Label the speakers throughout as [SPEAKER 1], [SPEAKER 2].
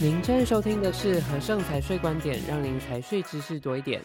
[SPEAKER 1] 您正在收听的是和盛财税观点，让您财税知识多一点。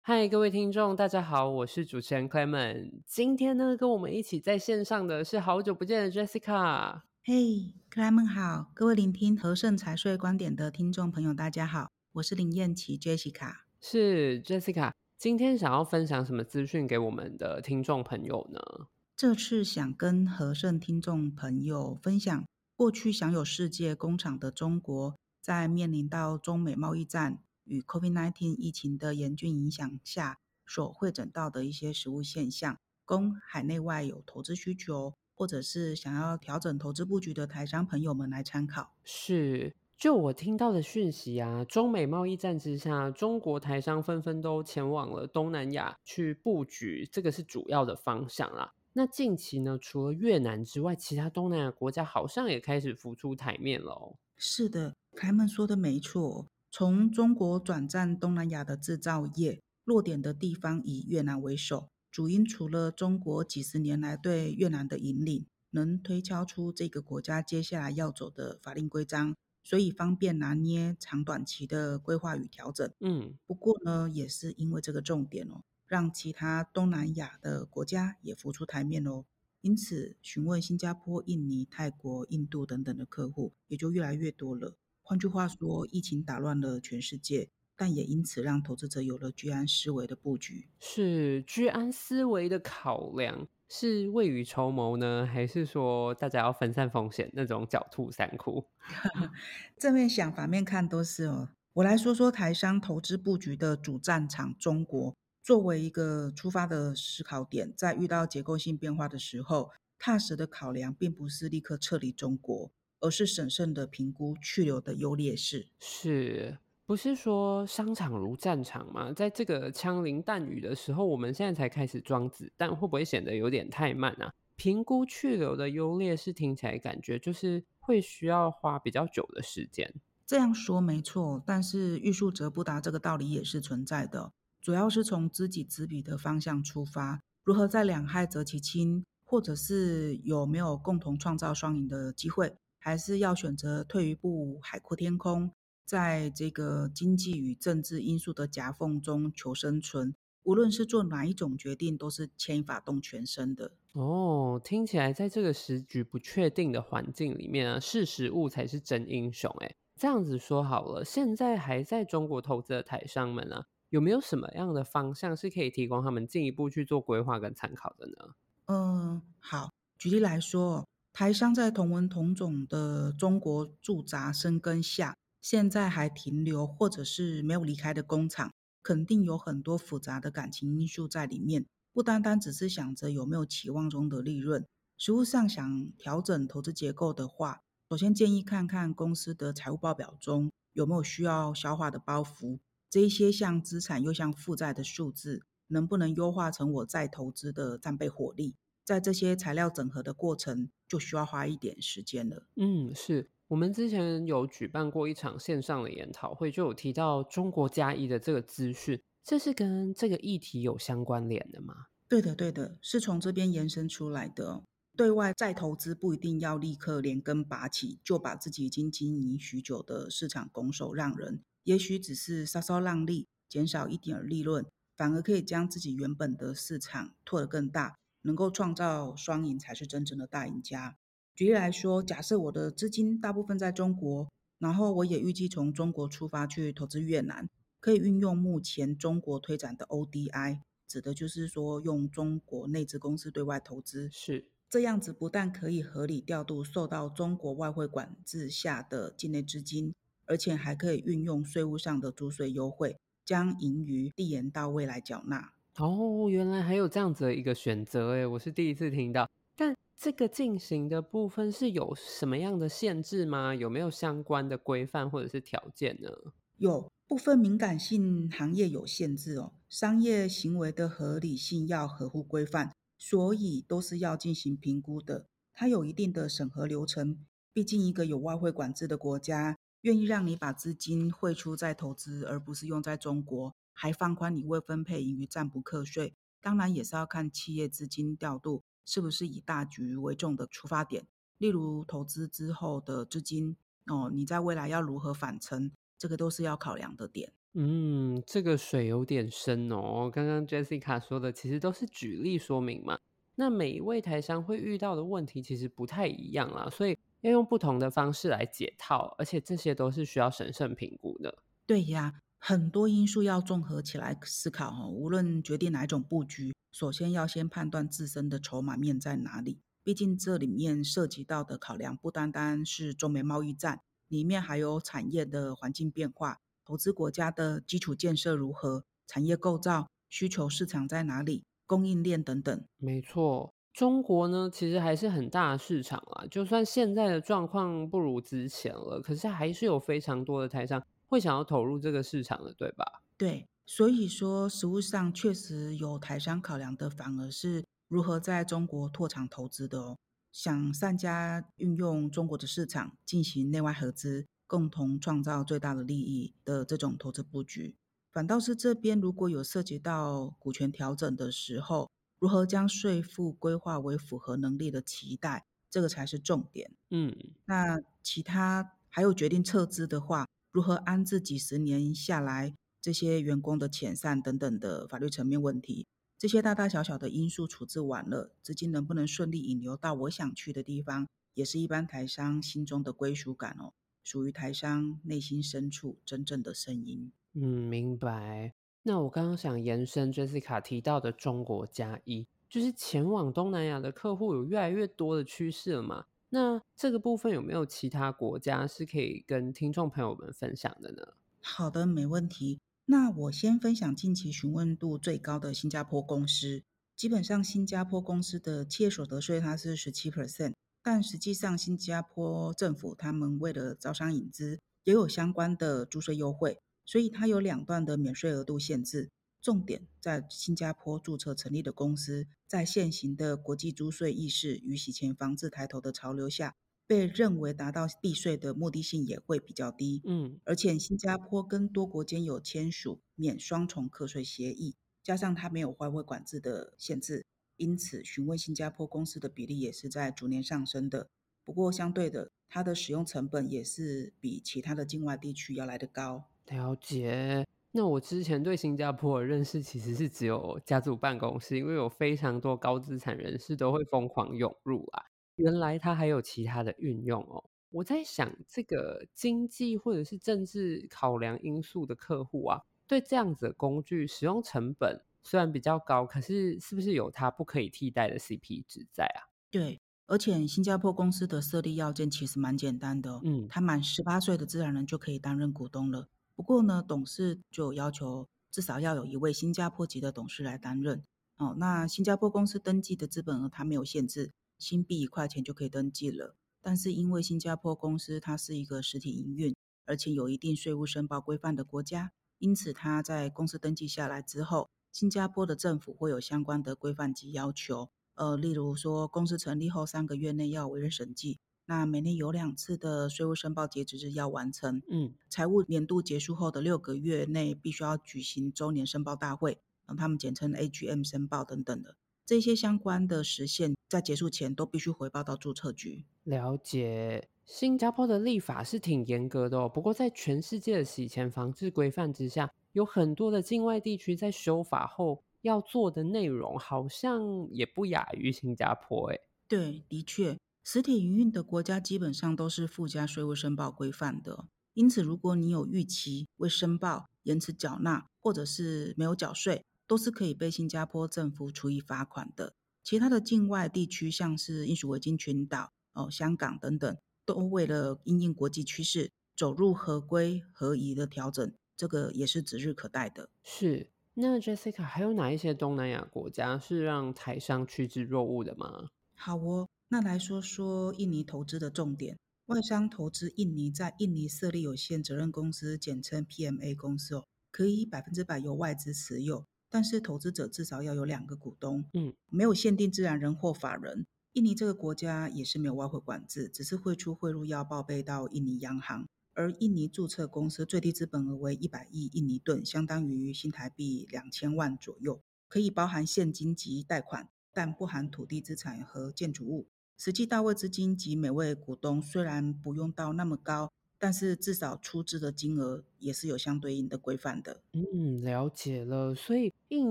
[SPEAKER 1] 嗨，各位听众，大家好，我是主持人 Clement。今天呢，跟我们一起在线上的是好久不见的 Jessica。
[SPEAKER 2] 嘿，Clement 好，各位聆听和盛财税观点的听众朋友，大家好，我是林燕琪 Jessica。
[SPEAKER 1] 是 Jessica，今天想要分享什么资讯给我们的听众朋友呢？
[SPEAKER 2] 这次想跟和盛听众朋友分享，过去享有世界工厂的中国。在面临到中美贸易战与 COVID-19 疫情的严峻影响下，所汇整到的一些实物现象，供海内外有投资需求或者是想要调整投资布局的台商朋友们来参考。
[SPEAKER 1] 是，就我听到的讯息啊，中美贸易战之下，中国台商纷纷都前往了东南亚去布局，这个是主要的方向啦。那近期呢，除了越南之外，其他东南亚国家好像也开始浮出台面了哦。
[SPEAKER 2] 是的。凯门说的没错，从中国转战东南亚的制造业，落点的地方以越南为首。主因除了中国几十年来对越南的引领，能推敲出这个国家接下来要走的法令规章，所以方便拿捏长短期的规划与调整。
[SPEAKER 1] 嗯，
[SPEAKER 2] 不过呢，也是因为这个重点哦，让其他东南亚的国家也浮出台面哦。因此，询问新加坡、印尼、泰国、印度等等的客户也就越来越多了。换句话说，疫情打乱了全世界，但也因此让投资者有了居安思危的布局。
[SPEAKER 1] 是居安思危的考量，是未雨绸缪呢，还是说大家要分散风险那种狡兔三窟？
[SPEAKER 2] 正面想，反面看都是哦。我来说说台商投资布局的主战场中国，作为一个出发的思考点，在遇到结构性变化的时候，踏实的考量，并不是立刻撤离中国。而是审慎的评估去留的优劣势，
[SPEAKER 1] 是不是说商场如战场吗？在这个枪林弹雨的时候，我们现在才开始装子弹，会不会显得有点太慢啊？评估去留的优劣势，听起来感觉就是会需要花比较久的时间。
[SPEAKER 2] 这样说没错，但是欲速则不达，这个道理也是存在的。主要是从知己知彼的方向出发，如何在两害择其轻，或者是有没有共同创造双赢的机会。还是要选择退一步海阔天空，在这个经济与政治因素的夹缝中求生存。无论是做哪一种决定，都是牵一发动全身的。
[SPEAKER 1] 哦，听起来在这个时局不确定的环境里面啊，识时务才是真英雄。哎，这样子说好了，现在还在中国投资的台商们啊，有没有什么样的方向是可以提供他们进一步去做规划跟参考的呢？
[SPEAKER 2] 嗯，好，举例来说。台商在同文同种的中国驻扎深耕下，现在还停留或者是没有离开的工厂，肯定有很多复杂的感情因素在里面，不单单只是想着有没有期望中的利润。实务上想调整投资结构的话，首先建议看看公司的财务报表中有没有需要消化的包袱，这一些像资产又像负债的数字，能不能优化成我再投资的战备火力？在这些材料整合的过程，就需要花一点时间了。
[SPEAKER 1] 嗯，是我们之前有举办过一场线上的研讨会，就有提到中国加一的这个资讯，这是跟这个议题有相关联的吗？
[SPEAKER 2] 对的，对的，是从这边延伸出来的。对外再投资不一定要立刻连根拔起，就把自己已经经营许久的市场拱手让人，也许只是稍稍让利，减少一点利润，反而可以将自己原本的市场拓得更大。能够创造双赢才是真正的大赢家。举例来说，假设我的资金大部分在中国，然后我也预计从中国出发去投资越南，可以运用目前中国推展的 ODI，指的就是说用中国内资公司对外投资。
[SPEAKER 1] 是
[SPEAKER 2] 这样子，不但可以合理调度受到中国外汇管制下的境内资金，而且还可以运用税务上的租税优惠，将盈余递延到未来缴纳。
[SPEAKER 1] 哦，原来还有这样子的一个选择诶，我是第一次听到。但这个进行的部分是有什么样的限制吗？有没有相关的规范或者是条件呢？
[SPEAKER 2] 有部分敏感性行业有限制哦，商业行为的合理性要合乎规范，所以都是要进行评估的。它有一定的审核流程，毕竟一个有外汇管制的国家，愿意让你把资金汇出再投资，而不是用在中国。还放宽你未分配盈余暂不课税，当然也是要看企业资金调度是不是以大局为重的出发点。例如投资之后的资金哦，你在未来要如何返程，这个都是要考量的点。
[SPEAKER 1] 嗯，这个水有点深哦。刚刚 Jessica 说的其实都是举例说明嘛。那每一位台商会遇到的问题其实不太一样啦，所以要用不同的方式来解套，而且这些都是需要审慎评估的。
[SPEAKER 2] 对呀，很多因素要综合起来思考哦。无论决定哪一种布局，首先要先判断自身的筹码面在哪里。毕竟这里面涉及到的考量不单单是中美贸易战，里面还有产业的环境变化。投资国家的基础建设如何？产业构造、需求市场在哪里？供应链等等。
[SPEAKER 1] 没错，中国呢，其实还是很大的市场啊。就算现在的状况不如之前了，可是还是有非常多的台商会想要投入这个市场的，对吧？
[SPEAKER 2] 对，所以说实物上确实有台商考量的，反而是如何在中国拓厂投资的哦。想善加运用中国的市场进行内外合资。共同创造最大的利益的这种投资布局，反倒是这边如果有涉及到股权调整的时候，如何将税负规划为符合能力的期待，这个才是重点。
[SPEAKER 1] 嗯，
[SPEAKER 2] 那其他还有决定撤资的话，如何安置几十年下来这些员工的遣散等等的法律层面问题，这些大大小小的因素处置完了，资金能不能顺利引流到我想去的地方，也是一般台商心中的归属感哦。属于台商内心深处真正的声音。
[SPEAKER 1] 嗯，明白。那我刚刚想延伸 Jessica 提到的中国加一，就是前往东南亚的客户有越来越多的趋势了嘛？那这个部分有没有其他国家是可以跟听众朋友们分享的呢？
[SPEAKER 2] 好的，没问题。那我先分享近期询问度最高的新加坡公司。基本上，新加坡公司的企业所得税它是十七 percent。但实际上，新加坡政府他们为了招商引资，也有相关的租税优惠，所以它有两段的免税额度限制。重点在新加坡注册成立的公司，在现行的国际租税意识与洗钱防治抬头的潮流下，被认为达到避税的目的性也会比较低。嗯，而且新加坡跟多国间有签署免双重课税协议，加上它没有外汇管制的限制。因此，询问新加坡公司的比例也是在逐年上升的。不过，相对的，它的使用成本也是比其他的境外地区要来得高。
[SPEAKER 1] 了解。那我之前对新加坡的认识其实是只有家族办公室，因为有非常多高资产人士都会疯狂涌入啊。原来它还有其他的运用哦。我在想，这个经济或者是政治考量因素的客户啊，对这样子的工具使用成本。虽然比较高，可是是不是有它不可以替代的 CP 值在啊？
[SPEAKER 2] 对，而且新加坡公司的设立要件其实蛮简单的哦。嗯，他满十八岁的自然人就可以担任股东了。不过呢，董事就有要求至少要有一位新加坡籍的董事来担任。哦，那新加坡公司登记的资本额它没有限制，新币一块钱就可以登记了。但是因为新加坡公司它是一个实体营运，而且有一定税务申报规范的国家，因此它在公司登记下来之后，新加坡的政府会有相关的规范及要求，呃，例如说，公司成立后三个月内要委任审计，那每年有两次的税务申报截止日要完成，嗯，财务年度结束后的六个月内必须要举行周年申报大会，让他们简称 AGM 申报等等的，这些相关的时限在结束前都必须回报到注册局。
[SPEAKER 1] 了解，新加坡的立法是挺严格的哦，不过在全世界的洗钱防治规范之下。有很多的境外地区在修法后要做的内容，好像也不亚于新加坡。诶，
[SPEAKER 2] 对，的确，实体营运的国家基本上都是附加税务申报规范的。因此，如果你有逾期未申报、延迟缴纳，或者是没有缴税，都是可以被新加坡政府处以罚款的。其他的境外地区，像是英属维京群岛、哦香港等等，都为了因应国际趋势，走入合规合宜的调整。这个也是指日可待的。
[SPEAKER 1] 是，那 Jessica 还有哪一些东南亚国家是让台商趋之若鹜的吗？
[SPEAKER 2] 好哦，那来说说印尼投资的重点。外商投资印尼，在印尼设立有限责任公司，简称 PMA 公司哦，可以百分之百由外资持有，但是投资者至少要有两个股东。嗯，没有限定自然人或法人。印尼这个国家也是没有外汇管制，只是汇出汇入要报备到印尼央行。而印尼注册公司最低资本额为一百亿印尼盾，相当于新台币两千万左右，可以包含现金及贷款，但不含土地资产和建筑物。实际到位资金及每位股东虽然不用到那么高，但是至少出资的金额也是有相对应的规范的。
[SPEAKER 1] 嗯，了解了。所以印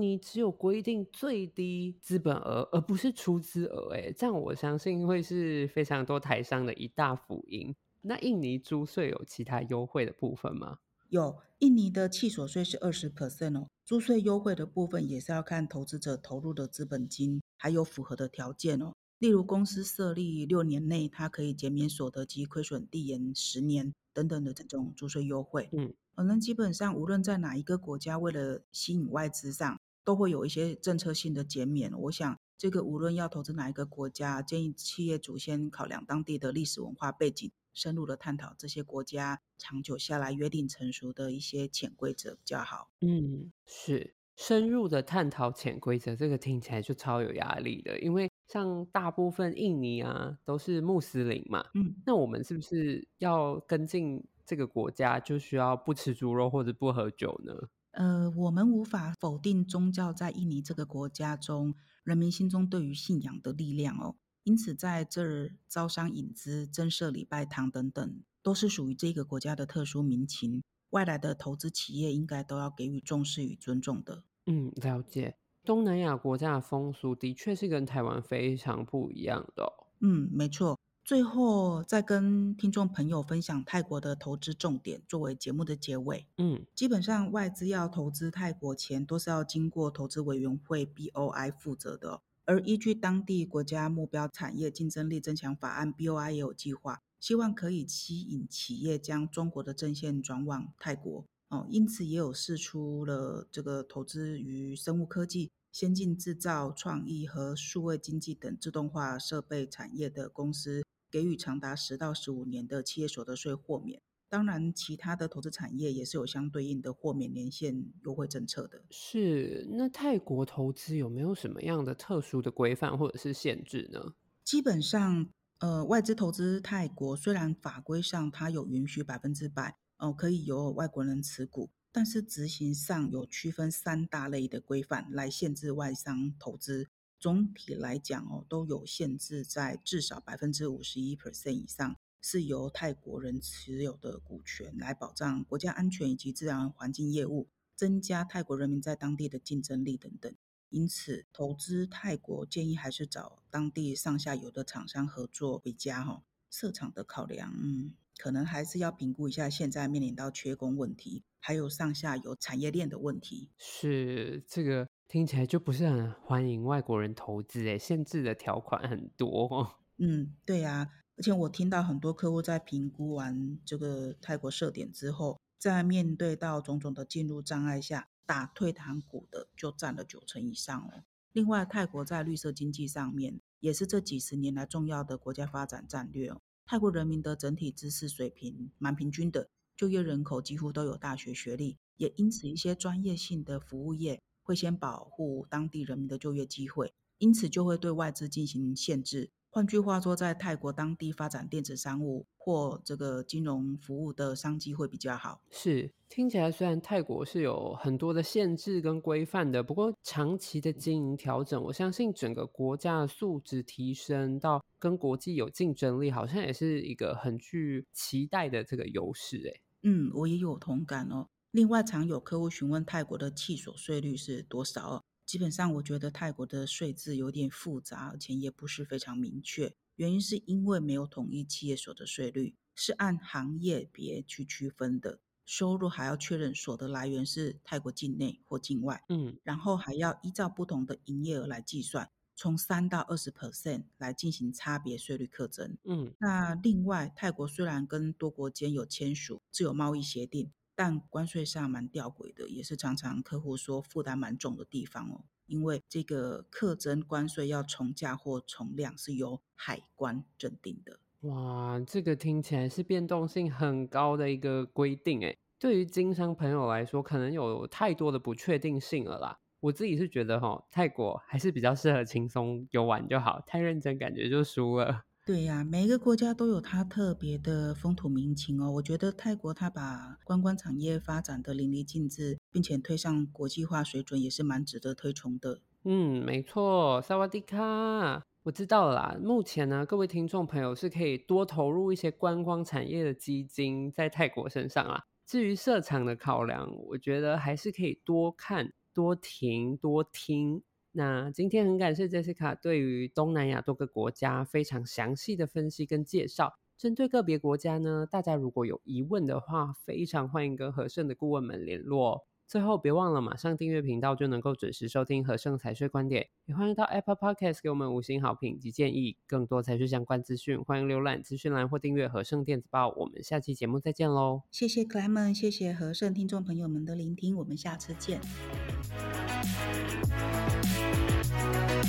[SPEAKER 1] 尼只有规定最低资本额，而不是出资额。哎，这样我相信会是非常多台商的一大福音。那印尼租税有其他优惠的部分吗？
[SPEAKER 2] 有，印尼的契所税是二十 percent 哦。租税优惠的部分也是要看投资者投入的资本金，还有符合的条件哦。例如公司设立六年内，它可以减免所得及亏损递延十年等等的这种租税优惠。嗯，反正基本上无论在哪一个国家，为了吸引外资上，都会有一些政策性的减免。我想。这个无论要投资哪一个国家，建议企业主先考量当地的历史文化背景，深入的探讨这些国家长久下来约定成熟的一些潜规则比较好。
[SPEAKER 1] 嗯，是深入的探讨潜规则，这个听起来就超有压力的，因为像大部分印尼啊都是穆斯林嘛，嗯，那我们是不是要跟进这个国家就需要不吃猪肉或者不喝酒呢？
[SPEAKER 2] 呃，我们无法否定宗教在印尼这个国家中。人民心中对于信仰的力量哦，因此在这儿招商引资、增设礼拜堂等等，都是属于这个国家的特殊民情。外来的投资企业应该都要给予重视与尊重的。
[SPEAKER 1] 嗯，了解。东南亚国家的风俗的确是跟台湾非常不一样的哦。
[SPEAKER 2] 嗯，没错。最后再跟听众朋友分享泰国的投资重点，作为节目的结尾。嗯，基本上外资要投资泰国前，都是要经过投资委员会 BOI 负责的。而依据当地国家目标产业竞争力增强法案，BOI 也有计划，希望可以吸引企业将中国的阵线转往泰国。哦，因此也有释出了这个投资于生物科技、先进制造、创意和数位经济等自动化设备产业的公司。给予长达十到十五年的企业所得税豁免，当然，其他的投资产业也是有相对应的豁免年限优惠政策的。
[SPEAKER 1] 是，那泰国投资有没有什么样的特殊的规范或者是限制呢？
[SPEAKER 2] 基本上，呃，外资投资泰国虽然法规上它有允许百分之百哦可以由外国人持股，但是执行上有区分三大类的规范来限制外商投资。总体来讲哦，都有限制在至少百分之五十一 percent 以上是由泰国人持有的股权，来保障国家安全以及自然环境业务，增加泰国人民在当地的竞争力等等。因此，投资泰国建议还是找当地上下游的厂商合作为佳哈。设厂的考量，嗯，可能还是要评估一下现在面临到缺工问题，还有上下游产业链的问题。
[SPEAKER 1] 是这个。听起来就不是很欢迎外国人投资，诶，限制的条款很多哦。
[SPEAKER 2] 嗯，对呀，而且我听到很多客户在评估完这个泰国设点之后，在面对到种种的进入障碍下，打退堂鼓的就占了九成以上哦。另外，泰国在绿色经济上面也是这几十年来重要的国家发展战略哦。泰国人民的整体知识水平蛮平均的，就业人口几乎都有大学学历，也因此一些专业性的服务业。会先保护当地人民的就业机会，因此就会对外资进行限制。换句话说，在泰国当地发展电子商务或这个金融服务的商机会比较好。
[SPEAKER 1] 是，听起来虽然泰国是有很多的限制跟规范的，不过长期的经营调整，我相信整个国家的素质提升到跟国际有竞争力，好像也是一个很具期待的这个优势。诶，
[SPEAKER 2] 嗯，我也有同感哦。另外，常有客户询问泰国的契所税率是多少？基本上，我觉得泰国的税制有点复杂，而且也不是非常明确。原因是因为没有统一企业所得税率，是按行业别去区分的。收入还要确认所得来源是泰国境内或境外，嗯，然后还要依照不同的营业额来计算，从三到二十 percent 来进行差别税率课征，嗯。那另外，泰国虽然跟多国间有签署自由贸易协定。但关税上蛮吊诡的，也是常常客户说负担蛮重的地方哦。因为这个课征关税要从价或从量是由海关认定的。
[SPEAKER 1] 哇，这个听起来是变动性很高的一个规定诶。对于经商朋友来说，可能有太多的不确定性了啦。我自己是觉得哈，泰国还是比较适合轻松游玩就好，太认真感觉就输了。
[SPEAKER 2] 对呀，每一个国家都有它特别的风土民情哦。我觉得泰国它把观光产业发展得淋漓尽致，并且推上国际化水准，也是蛮值得推崇的。
[SPEAKER 1] 嗯，没错。萨瓦迪卡。我知道啦。目前呢，各位听众朋友是可以多投入一些观光产业的基金在泰国身上啦。至于设场的考量，我觉得还是可以多看、多停、多听。那今天很感谢 Jessica 对于东南亚多个国家非常详细的分析跟介绍。针对个别国家呢，大家如果有疑问的话，非常欢迎跟和盛的顾问们联络。最后，别忘了马上订阅频道，就能够准时收听和盛财税观点。也欢迎到 Apple Podcast 给我们五星好评及建议。更多财税相关资讯，欢迎浏览资讯栏或订阅和盛电子报。我们下期节目再见喽！
[SPEAKER 2] 谢谢 Clement，谢谢荷盛听众朋友们的聆听，我们下次见。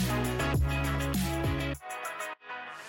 [SPEAKER 2] Bye.